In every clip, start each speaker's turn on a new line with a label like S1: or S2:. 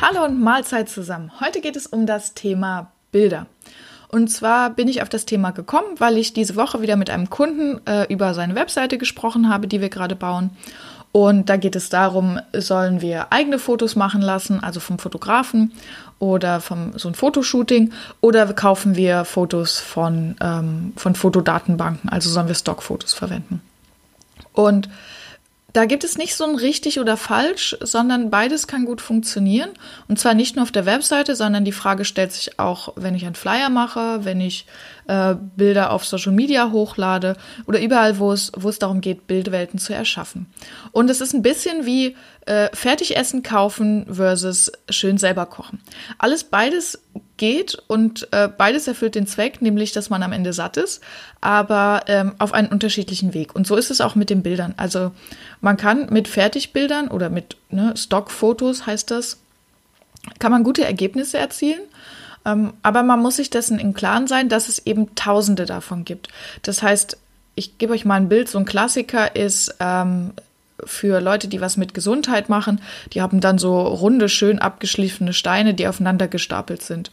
S1: Hallo und Mahlzeit zusammen. Heute geht es um das Thema Bilder. Und zwar bin ich auf das Thema gekommen, weil ich diese Woche wieder mit einem Kunden äh, über seine Webseite gesprochen habe, die wir gerade bauen. Und da geht es darum, sollen wir eigene Fotos machen lassen, also vom Fotografen oder vom so ein Fotoshooting, oder kaufen wir Fotos von, ähm, von Fotodatenbanken, also sollen wir Stockfotos verwenden. Und da gibt es nicht so ein richtig oder falsch, sondern beides kann gut funktionieren. Und zwar nicht nur auf der Webseite, sondern die Frage stellt sich auch, wenn ich einen Flyer mache, wenn ich äh, Bilder auf Social Media hochlade oder überall, wo es, wo es darum geht, Bildwelten zu erschaffen. Und es ist ein bisschen wie äh, Fertigessen kaufen versus schön selber kochen. Alles beides geht und äh, beides erfüllt den Zweck, nämlich dass man am Ende satt ist, aber ähm, auf einen unterschiedlichen Weg. Und so ist es auch mit den Bildern. Also man kann mit Fertigbildern oder mit ne, Stockfotos heißt das, kann man gute Ergebnisse erzielen. Ähm, aber man muss sich dessen im Klaren sein, dass es eben Tausende davon gibt. Das heißt, ich gebe euch mal ein Bild. So ein Klassiker ist ähm, für Leute, die was mit Gesundheit machen, die haben dann so runde, schön abgeschliffene Steine, die aufeinander gestapelt sind.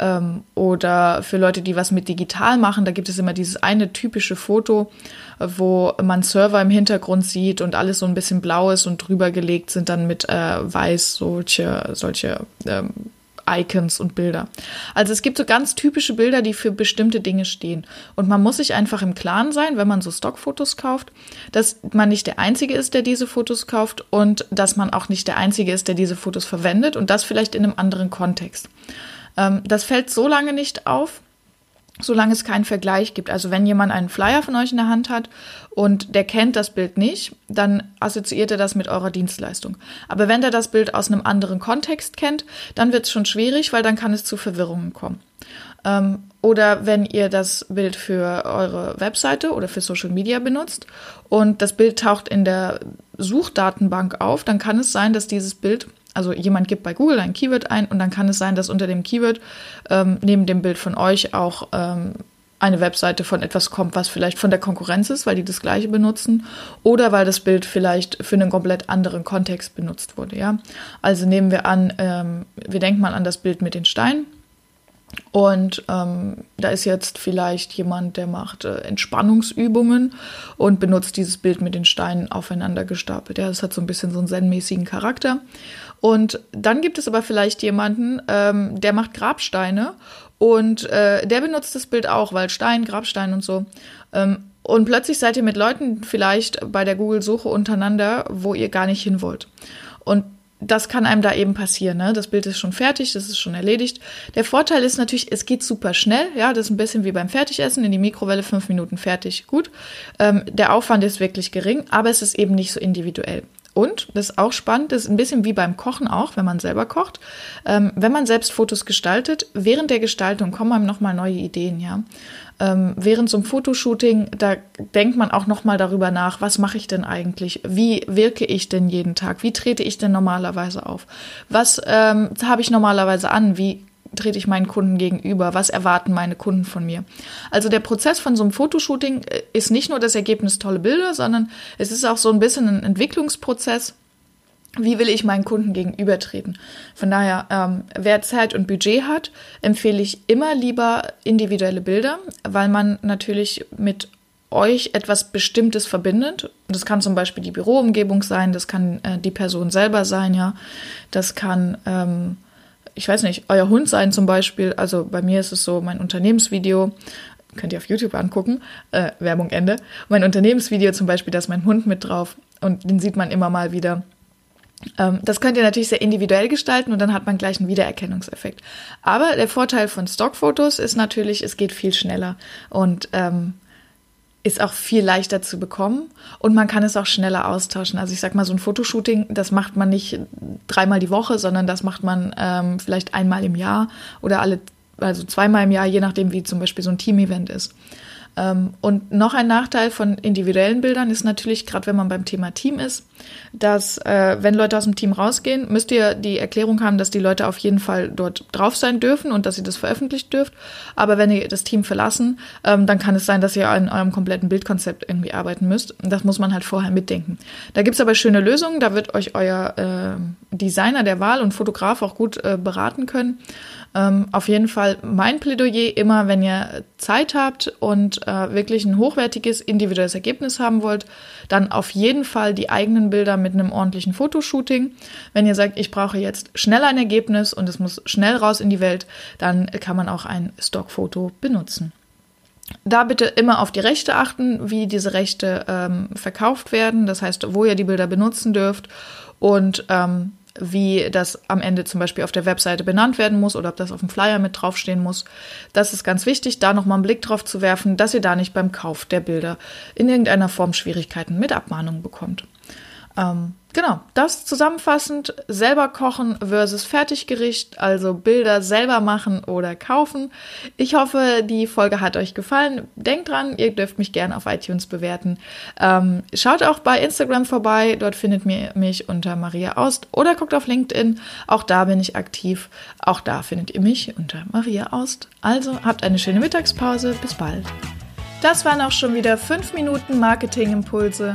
S1: Ähm, oder für Leute, die was mit digital machen, da gibt es immer dieses eine typische Foto, wo man Server im Hintergrund sieht und alles so ein bisschen blau ist und drüber gelegt sind dann mit äh, weiß solche, solche ähm, Icons und Bilder. Also es gibt so ganz typische Bilder, die für bestimmte Dinge stehen. Und man muss sich einfach im Klaren sein, wenn man so Stockfotos kauft, dass man nicht der Einzige ist, der diese Fotos kauft und dass man auch nicht der Einzige ist, der diese Fotos verwendet und das vielleicht in einem anderen Kontext. Ähm, das fällt so lange nicht auf, solange es keinen Vergleich gibt. Also wenn jemand einen Flyer von euch in der Hand hat und der kennt das Bild nicht, dann assoziiert er das mit eurer Dienstleistung. Aber wenn er das Bild aus einem anderen Kontext kennt, dann wird es schon schwierig, weil dann kann es zu Verwirrungen kommen. Ähm, oder wenn ihr das Bild für eure Webseite oder für Social Media benutzt und das Bild taucht in der Suchdatenbank auf, dann kann es sein, dass dieses Bild also jemand gibt bei Google ein Keyword ein und dann kann es sein, dass unter dem Keyword ähm, neben dem Bild von euch auch ähm, eine Webseite von etwas kommt, was vielleicht von der Konkurrenz ist, weil die das gleiche benutzen, oder weil das Bild vielleicht für einen komplett anderen Kontext benutzt wurde. Ja, also nehmen wir an, ähm, wir denken mal an das Bild mit den Steinen. Und ähm, da ist jetzt vielleicht jemand, der macht äh, Entspannungsübungen und benutzt dieses Bild mit den Steinen aufeinander gestapelt. Ja, das hat so ein bisschen so einen zen-mäßigen Charakter. Und dann gibt es aber vielleicht jemanden, ähm, der macht Grabsteine und äh, der benutzt das Bild auch, weil Stein, Grabstein und so. Ähm, und plötzlich seid ihr mit Leuten vielleicht bei der Google-Suche untereinander, wo ihr gar nicht hin wollt. Und das kann einem da eben passieren. Ne? Das Bild ist schon fertig, das ist schon erledigt. Der Vorteil ist natürlich, es geht super schnell. Ja, das ist ein bisschen wie beim Fertigessen in die Mikrowelle, fünf Minuten fertig, gut. Ähm, der Aufwand ist wirklich gering, aber es ist eben nicht so individuell. Und, das ist auch spannend, das ist ein bisschen wie beim Kochen auch, wenn man selber kocht. Ähm, wenn man selbst Fotos gestaltet, während der Gestaltung kommen einem nochmal neue Ideen, ja. Ähm, während so einem Fotoshooting, da denkt man auch nochmal darüber nach, was mache ich denn eigentlich? Wie wirke ich denn jeden Tag? Wie trete ich denn normalerweise auf? Was ähm, habe ich normalerweise an? Wie trete ich meinen Kunden gegenüber? Was erwarten meine Kunden von mir? Also der Prozess von so einem Fotoshooting äh, ist nicht nur das Ergebnis tolle Bilder, sondern es ist auch so ein bisschen ein Entwicklungsprozess. Wie will ich meinen Kunden gegenübertreten? Von daher, ähm, wer Zeit und Budget hat, empfehle ich immer lieber individuelle Bilder, weil man natürlich mit euch etwas Bestimmtes verbindet. Das kann zum Beispiel die Büroumgebung sein, das kann äh, die Person selber sein, ja. Das kann ähm, ich weiß nicht, euer Hund sein zum Beispiel. Also bei mir ist es so, mein Unternehmensvideo, könnt ihr auf YouTube angucken, äh, Werbung Ende. Mein Unternehmensvideo zum Beispiel, da ist mein Hund mit drauf und den sieht man immer mal wieder. Ähm, das könnt ihr natürlich sehr individuell gestalten und dann hat man gleich einen Wiedererkennungseffekt. Aber der Vorteil von Stockfotos ist natürlich, es geht viel schneller und ähm, ist auch viel leichter zu bekommen und man kann es auch schneller austauschen. Also ich sag mal, so ein Fotoshooting, das macht man nicht dreimal die Woche, sondern das macht man ähm, vielleicht einmal im Jahr oder alle also zweimal im Jahr, je nachdem, wie zum Beispiel so ein Team-Event ist. Ähm, und noch ein Nachteil von individuellen Bildern ist natürlich, gerade wenn man beim Thema Team ist, dass äh, wenn Leute aus dem Team rausgehen, müsst ihr die Erklärung haben, dass die Leute auf jeden Fall dort drauf sein dürfen und dass ihr das veröffentlicht dürft. Aber wenn ihr das Team verlassen, ähm, dann kann es sein, dass ihr an eurem kompletten Bildkonzept irgendwie arbeiten müsst. Das muss man halt vorher mitdenken. Da gibt's aber schöne Lösungen, da wird euch euer äh, Designer der Wahl und Fotograf auch gut äh, beraten können. Ähm, auf jeden Fall mein Plädoyer immer, wenn ihr Zeit habt und äh, wirklich ein hochwertiges individuelles Ergebnis haben wollt, dann auf jeden Fall die eigenen Bilder mit einem ordentlichen Fotoshooting. Wenn ihr sagt, ich brauche jetzt schnell ein Ergebnis und es muss schnell raus in die Welt, dann kann man auch ein Stockfoto benutzen. Da bitte immer auf die Rechte achten, wie diese Rechte ähm, verkauft werden, das heißt, wo ihr die Bilder benutzen dürft und ähm, wie das am Ende zum Beispiel auf der Webseite benannt werden muss oder ob das auf dem Flyer mit draufstehen muss. Das ist ganz wichtig, da nochmal einen Blick drauf zu werfen, dass ihr da nicht beim Kauf der Bilder in irgendeiner Form Schwierigkeiten mit Abmahnungen bekommt. Ähm, genau, das zusammenfassend, selber kochen versus Fertiggericht, also Bilder selber machen oder kaufen. Ich hoffe, die Folge hat euch gefallen. Denkt dran, ihr dürft mich gerne auf iTunes bewerten. Ähm, schaut auch bei Instagram vorbei, dort findet ihr mich unter Maria Aust oder guckt auf LinkedIn, auch da bin ich aktiv. Auch da findet ihr mich unter Maria Aust. Also habt eine schöne Mittagspause, bis bald. Das waren auch schon wieder 5 Minuten Marketingimpulse